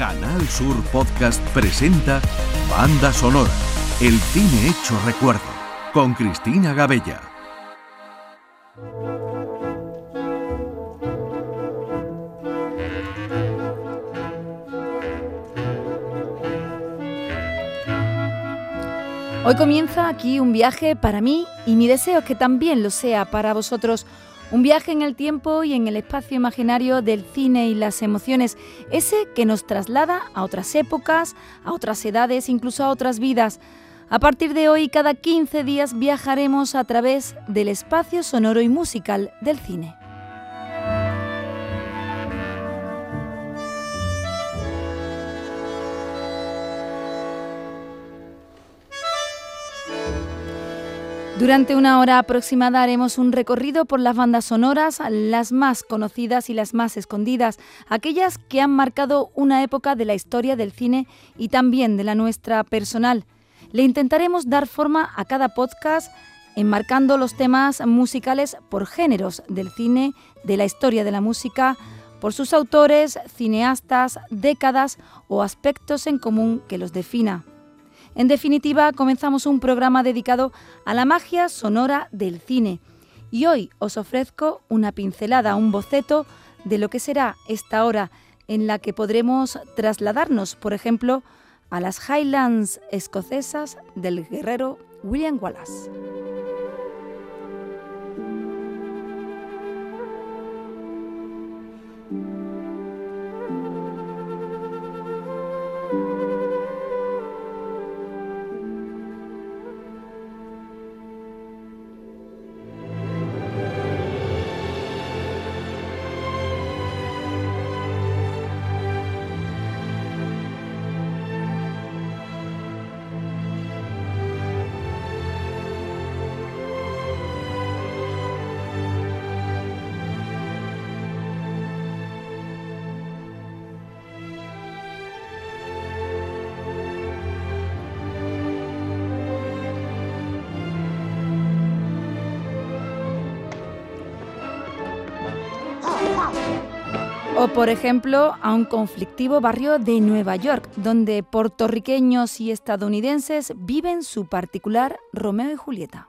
Canal Sur Podcast presenta Banda Sonora, el cine hecho recuerdo, con Cristina Gabella. Hoy comienza aquí un viaje para mí y mi deseo es que también lo sea para vosotros. Un viaje en el tiempo y en el espacio imaginario del cine y las emociones, ese que nos traslada a otras épocas, a otras edades, incluso a otras vidas. A partir de hoy, cada 15 días viajaremos a través del espacio sonoro y musical del cine. Durante una hora aproximada haremos un recorrido por las bandas sonoras, las más conocidas y las más escondidas, aquellas que han marcado una época de la historia del cine y también de la nuestra personal. Le intentaremos dar forma a cada podcast enmarcando los temas musicales por géneros del cine, de la historia de la música, por sus autores, cineastas, décadas o aspectos en común que los defina. En definitiva, comenzamos un programa dedicado a la magia sonora del cine. Y hoy os ofrezco una pincelada, un boceto de lo que será esta hora en la que podremos trasladarnos, por ejemplo, a las Highlands escocesas del guerrero William Wallace. O por ejemplo a un conflictivo barrio de Nueva York, donde puertorriqueños y estadounidenses viven su particular Romeo y Julieta.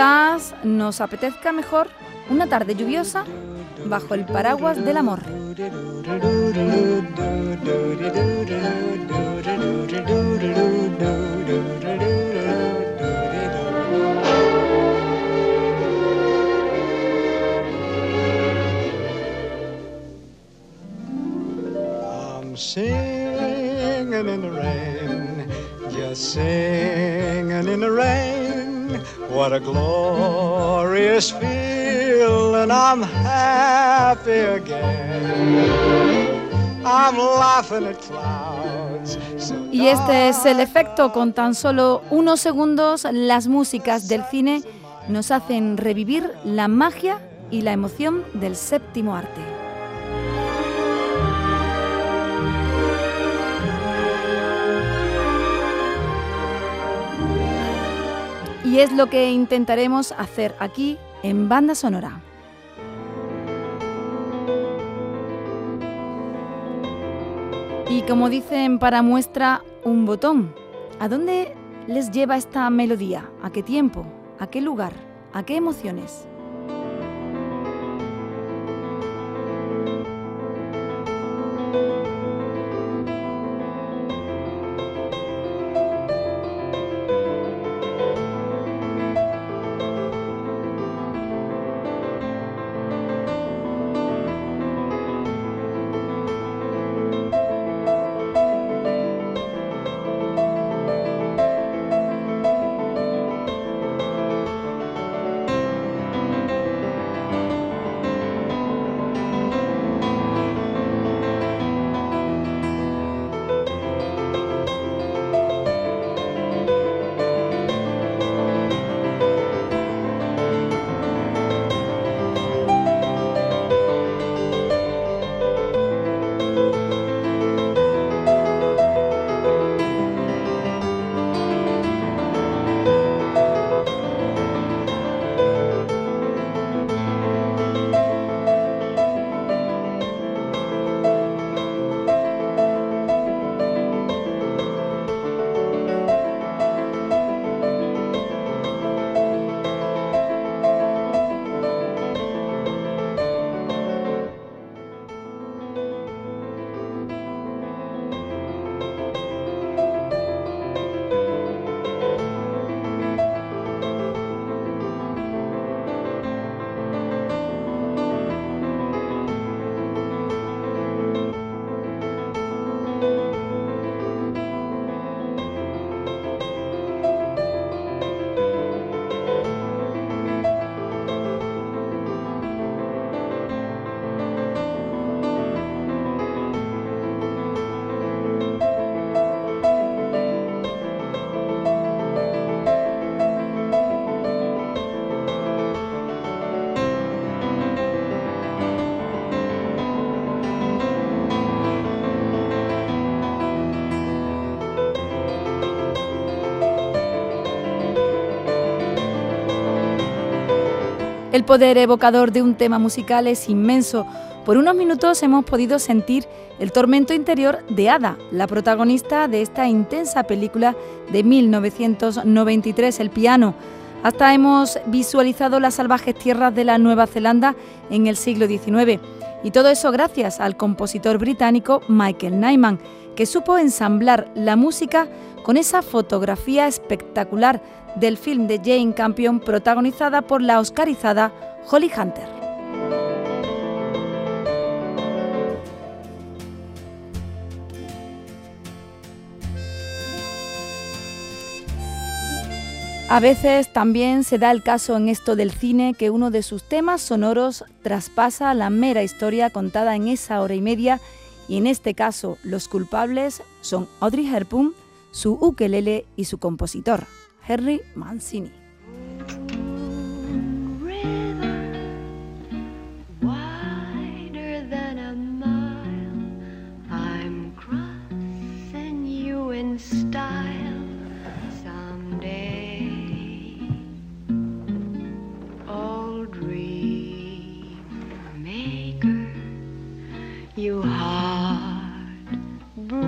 Quizás nos apetezca mejor una tarde lluviosa bajo el paraguas del amor. I'm singing in the rain, just singing in the rain. What a glorious feeling, I'm happy again. I'm laughing at clouds. Y este es el efecto, con tan solo unos segundos las músicas del cine nos hacen revivir la magia y la emoción del séptimo arte. Y es lo que intentaremos hacer aquí en Banda Sonora. Y como dicen para muestra, un botón. ¿A dónde les lleva esta melodía? ¿A qué tiempo? ¿A qué lugar? ¿A qué emociones? El poder evocador de un tema musical es inmenso. Por unos minutos hemos podido sentir el tormento interior de Ada, la protagonista de esta intensa película de 1993, El piano. Hasta hemos visualizado las salvajes tierras de la Nueva Zelanda en el siglo XIX. Y todo eso gracias al compositor británico Michael Nyman, que supo ensamblar la música con esa fotografía espectacular del film de Jane Campion protagonizada por la oscarizada Holly Hunter. A veces también se da el caso en esto del cine que uno de sus temas sonoros traspasa la mera historia contada en esa hora y media y en este caso los culpables son Audrey Hepburn, su ukelele y su compositor, Henry Mancini.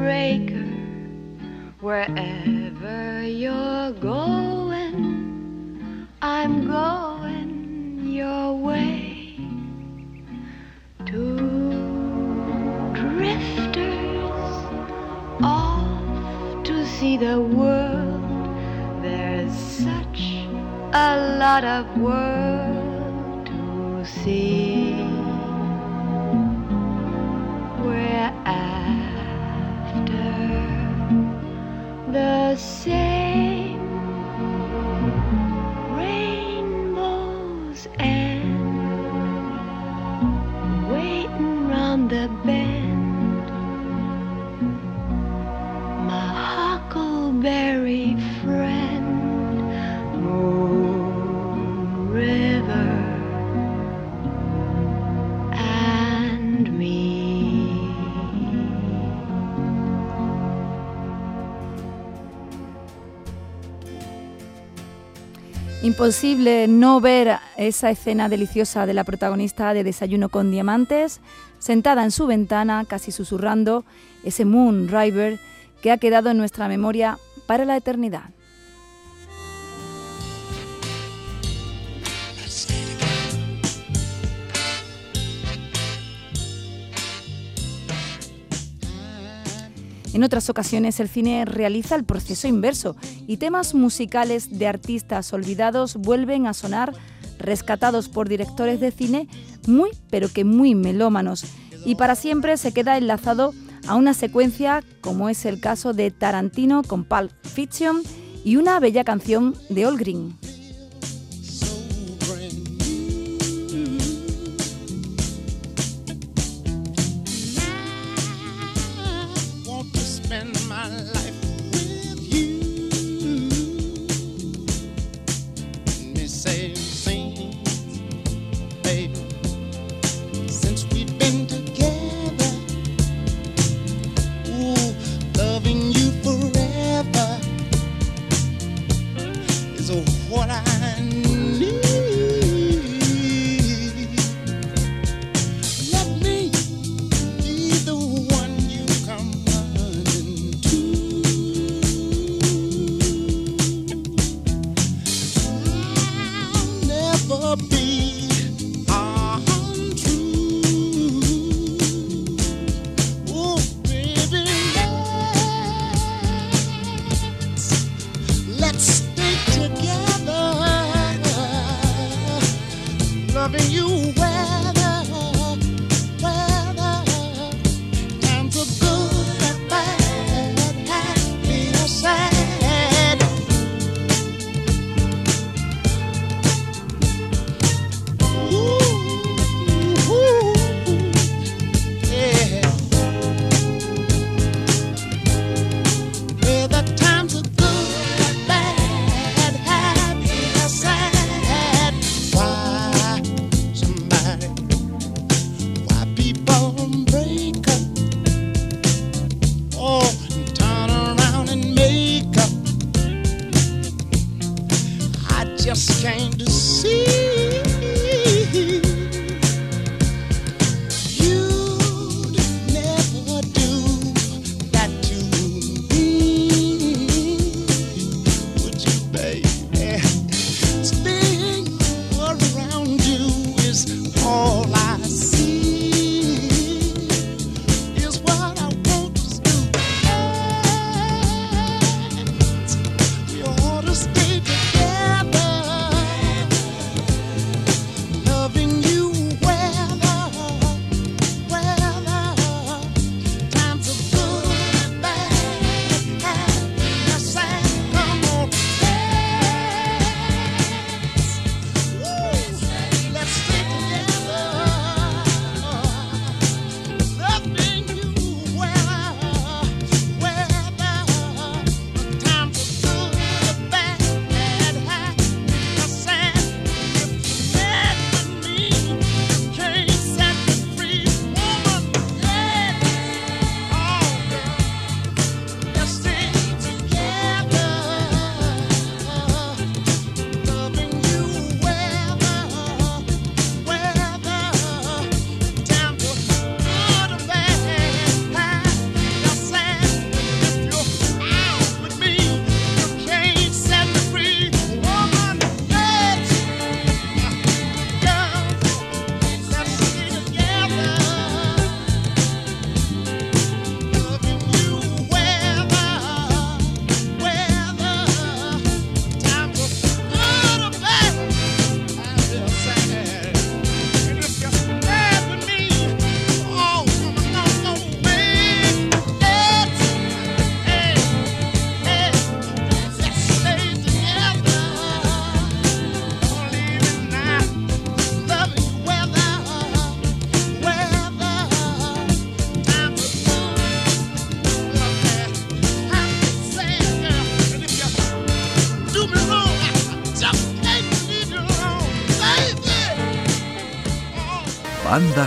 Heartbreaker, wherever you're going, I'm going your way. Two drifters off to see the world. There's such a lot of world to see. Imposible no ver esa escena deliciosa de la protagonista de Desayuno con Diamantes, sentada en su ventana, casi susurrando, ese Moon River que ha quedado en nuestra memoria para la eternidad. En otras ocasiones el cine realiza el proceso inverso y temas musicales de artistas olvidados vuelven a sonar rescatados por directores de cine muy pero que muy melómanos y para siempre se queda enlazado a una secuencia como es el caso de Tarantino con Pulp Fiction y una bella canción de All Green.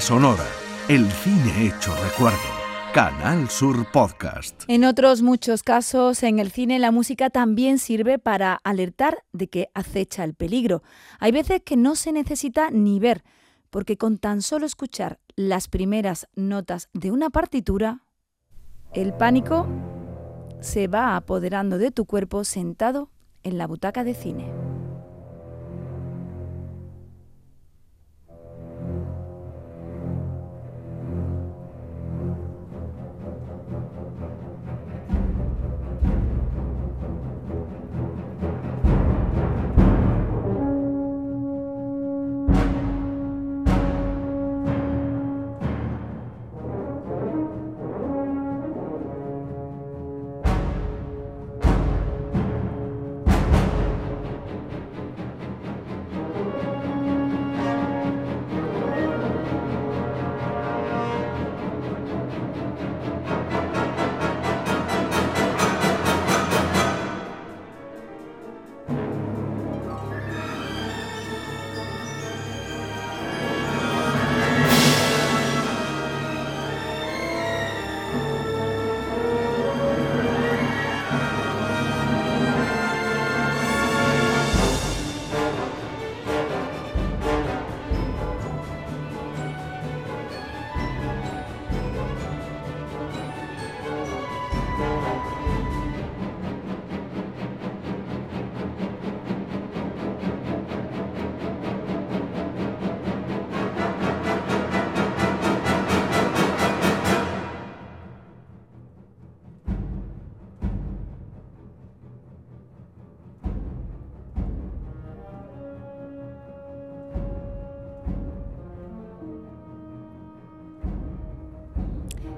Sonora, el cine hecho recuerdo. Canal Sur Podcast. En otros muchos casos, en el cine la música también sirve para alertar de que acecha el peligro. Hay veces que no se necesita ni ver, porque con tan solo escuchar las primeras notas de una partitura, el pánico se va apoderando de tu cuerpo sentado en la butaca de cine.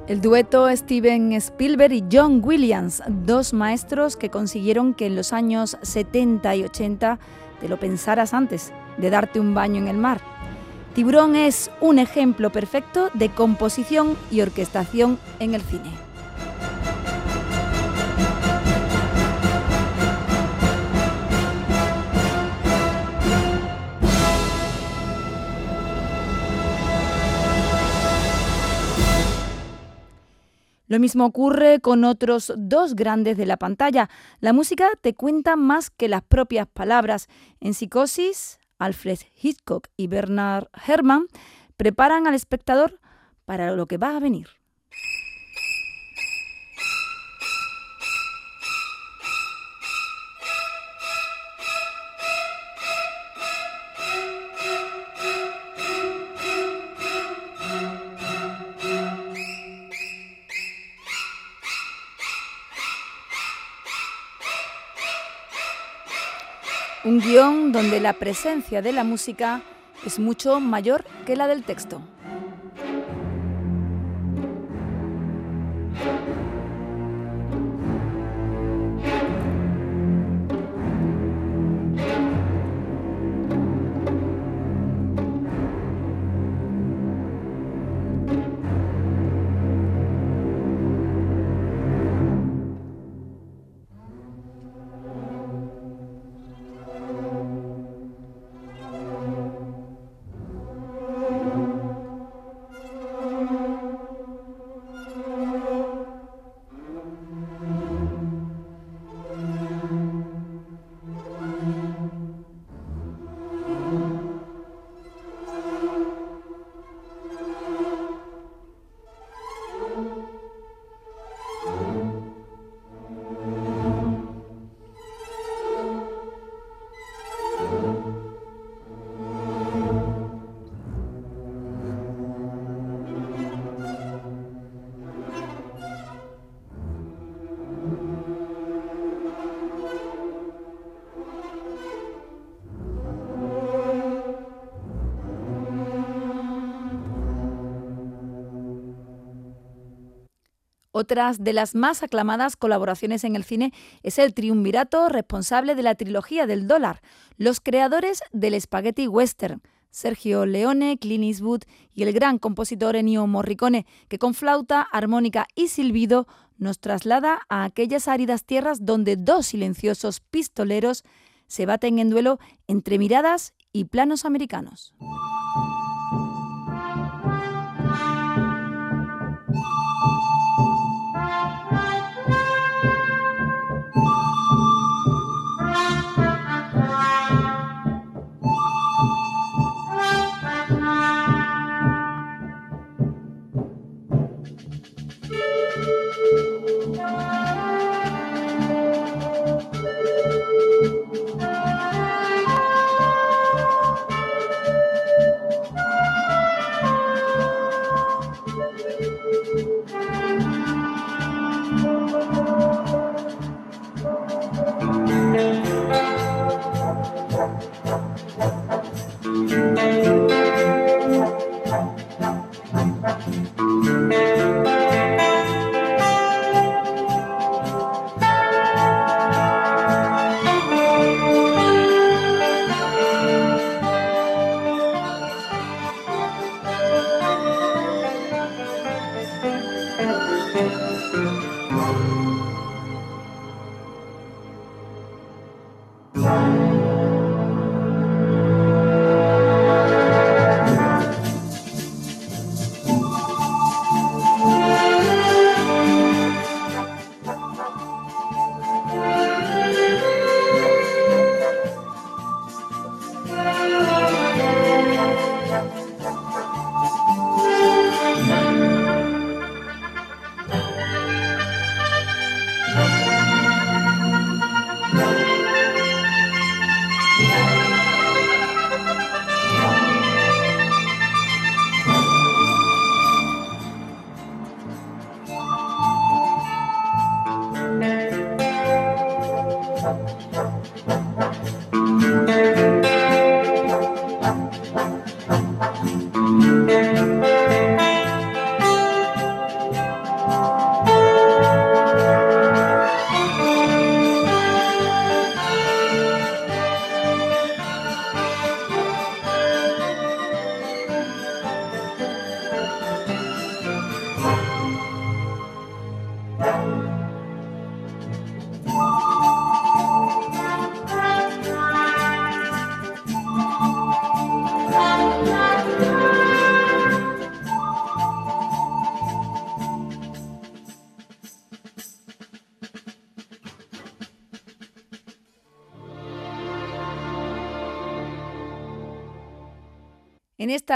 El dueto Steven Spielberg y John Williams, dos maestros que consiguieron que en los años 70 y 80 te lo pensaras antes de darte un baño en el mar. Tiburón es un ejemplo perfecto de composición y orquestación en el cine. Lo mismo ocurre con otros dos grandes de la pantalla. La música te cuenta más que las propias palabras. En Psicosis, Alfred Hitchcock y Bernard Herrmann preparan al espectador para lo que va a venir. Donde la presencia de la música es mucho mayor que la del texto. Otras de las más aclamadas colaboraciones en el cine es el triunvirato responsable de la trilogía del dólar, los creadores del spaghetti western, Sergio Leone, Clint Eastwood y el gran compositor Ennio Morricone, que con flauta, armónica y silbido nos traslada a aquellas áridas tierras donde dos silenciosos pistoleros se baten en duelo entre miradas y planos americanos.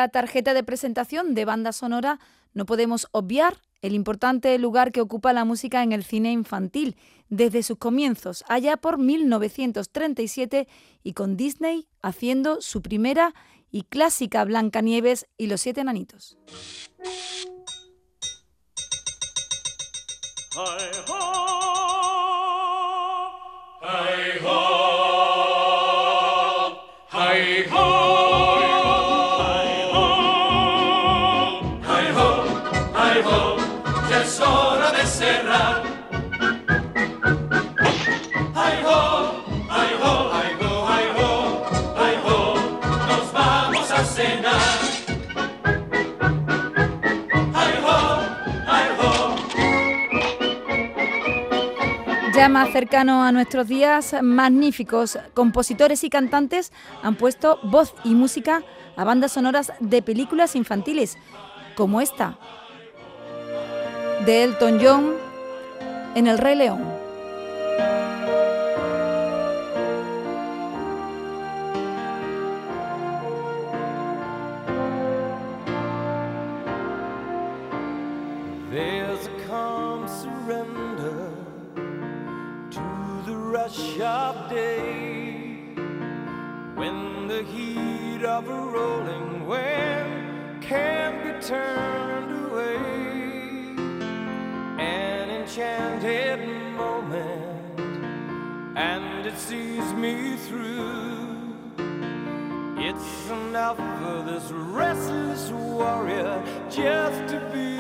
Tarjeta de presentación de banda sonora no podemos obviar el importante lugar que ocupa la música en el cine infantil desde sus comienzos, allá por 1937, y con Disney haciendo su primera y clásica Blancanieves y los siete enanitos. Ya más cercano a nuestros días, magníficos compositores y cantantes han puesto voz y música a bandas sonoras de películas infantiles, como esta, de Elton John en El Rey León. There's a calm surrender to the rush of day when the heat of a rolling wave can be turned enchanted moment, and it sees me through. It's enough for this restless warrior just to be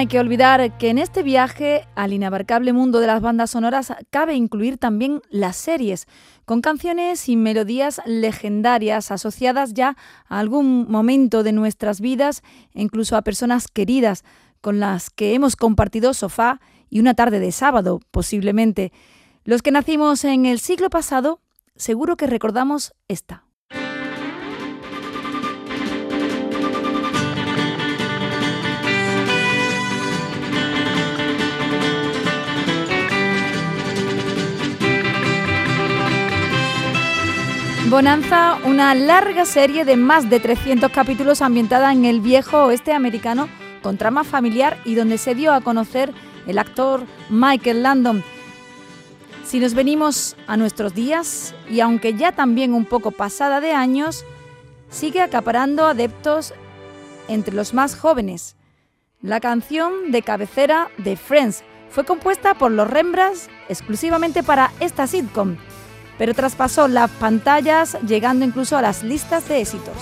hay que olvidar que en este viaje al inabarcable mundo de las bandas sonoras cabe incluir también las series, con canciones y melodías legendarias asociadas ya a algún momento de nuestras vidas e incluso a personas queridas con las que hemos compartido sofá y una tarde de sábado, posiblemente. Los que nacimos en el siglo pasado, seguro que recordamos esta. Bonanza, una larga serie de más de 300 capítulos ambientada en el viejo oeste americano con trama familiar y donde se dio a conocer el actor Michael Landon. Si nos venimos a nuestros días, y aunque ya también un poco pasada de años, sigue acaparando adeptos entre los más jóvenes. La canción de cabecera de Friends fue compuesta por los Rembrandts exclusivamente para esta sitcom, pero traspasó las pantallas llegando incluso a las listas de éxitos.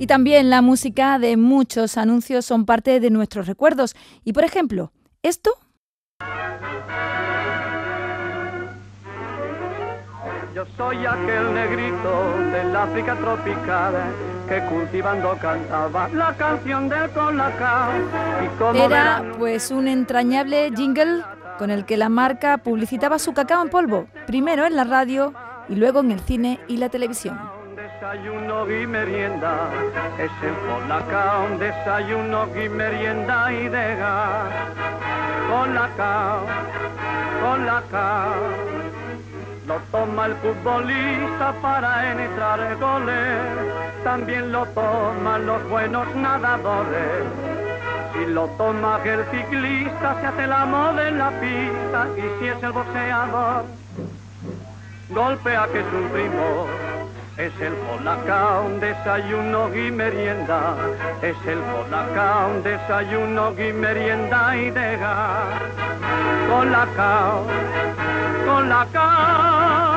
Y también la música de muchos anuncios son parte de nuestros recuerdos. Y por ejemplo, esto Yo soy aquel negrito del África tropical que cultivando cantaba la canción del colacao. Y como era pues un entrañable jingle con el que la marca publicitaba su cacao en polvo, primero en la radio y luego en el cine y la televisión. Un desayuno y merienda es el colacao, un desayuno y merienda y de gas. Colacao, colacao. Lo toma el futbolista para entrar goles, también lo toman los buenos nadadores. Si lo toma el ciclista se hace la moda en la pista y si es el boxeador golpea que es un primo. Es el colacao, un desayuno y merienda. Es el colacao, un desayuno y merienda y de gas. Colacao, colacao.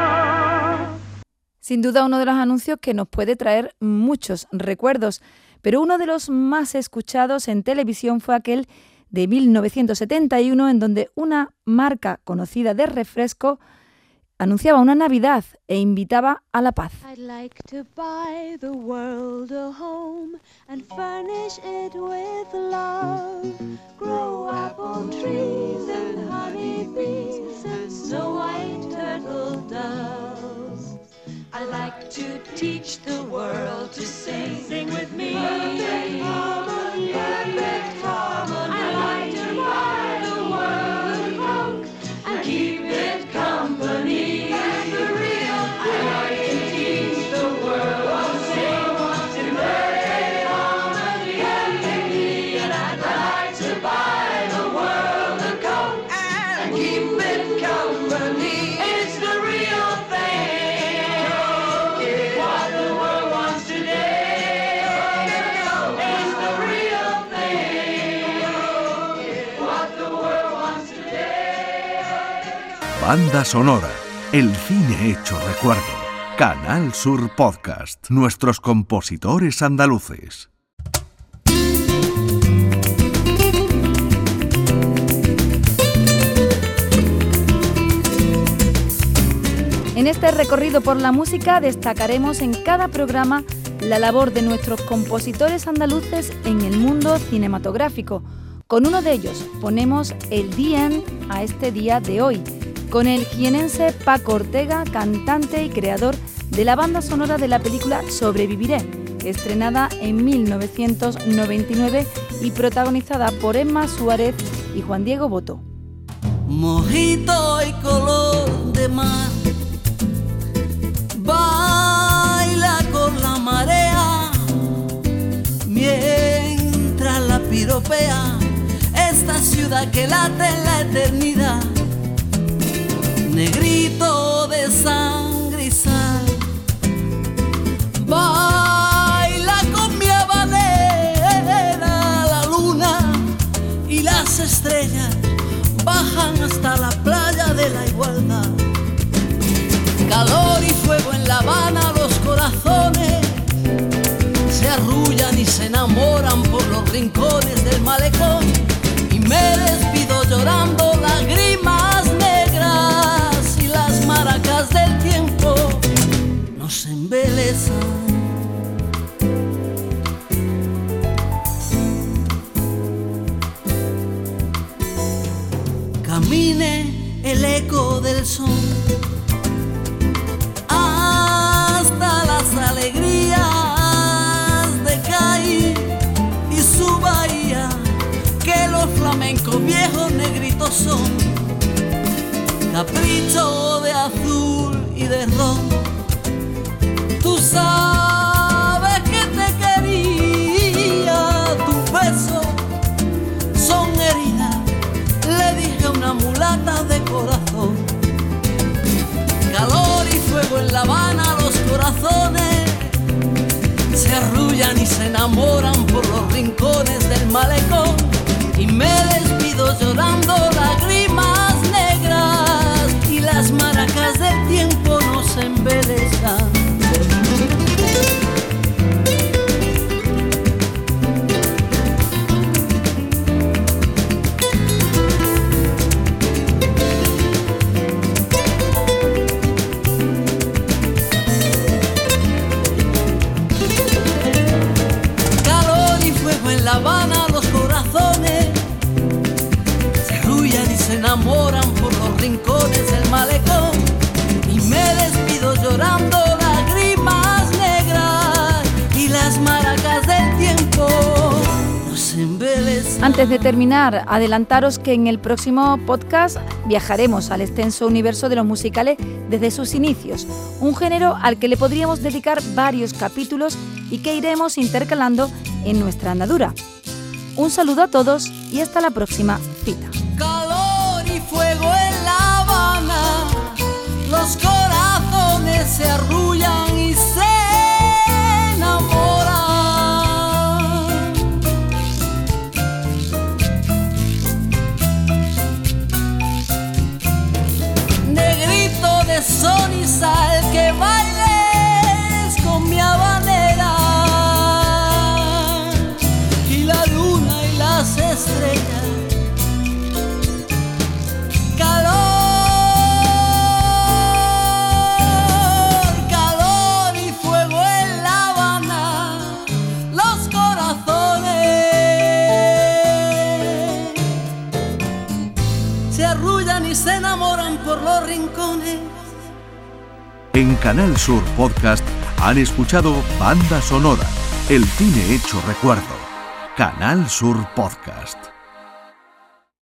Sin duda uno de los anuncios que nos puede traer muchos recuerdos, pero uno de los más escuchados en televisión fue aquel de 1971 en donde una marca conocida de refresco anunciaba una Navidad e invitaba a la paz. I'd like to buy the world a home and furnish it with love. Grow apple trees and honey bees and snow white turtle doves. I'd like to teach the world to sing. Sing with me. Perfect harmony, perfect harmony. I'd like to Banda sonora, el cine hecho recuerdo. Canal Sur Podcast, nuestros compositores andaluces. En este recorrido por la música destacaremos en cada programa la labor de nuestros compositores andaluces en el mundo cinematográfico. Con uno de ellos ponemos el día a este día de hoy, con el jienense Paco Ortega, cantante y creador de la banda sonora de la película Sobreviviré, estrenada en 1999 y protagonizada por Emma Suárez y Juan Diego Boto. mojito y color de mar. Baila con la marea mientras la piropea esta ciudad que late en la eternidad. Negrito de sangre y sal. Baila con mi habanera la luna y las estrellas bajan hasta la playa de la igualdad. Calor y fuego en La Habana, los corazones se arrullan y se enamoran por los rincones del malecón. Y me despido llorando nos embelezan. camine el eco del son hasta las alegrías de Cádiz y su bahía, que los flamencos viejos negritos son, capricho de azul y de ron. Sabes que te quería, tu beso son heridas le dije a una mulata de corazón. Calor y fuego en La Habana, los corazones se arrullan y se enamoran por los rincones del malecón. Y me despido llorando lágrimas La Habana los corazones se arrullan y se enamoran por los rincones del malecón. Y me despido llorando lágrimas negras y las maracas del tiempo nos. Antes de terminar, adelantaros que en el próximo podcast viajaremos al extenso universo de los musicales desde sus inicios, un género al que le podríamos dedicar varios capítulos y que iremos intercalando en nuestra andadura. Un saludo a todos y hasta la próxima cita. Canal Sur Podcast han escuchado Banda Sonora, el cine hecho recuerdo. Canal Sur Podcast.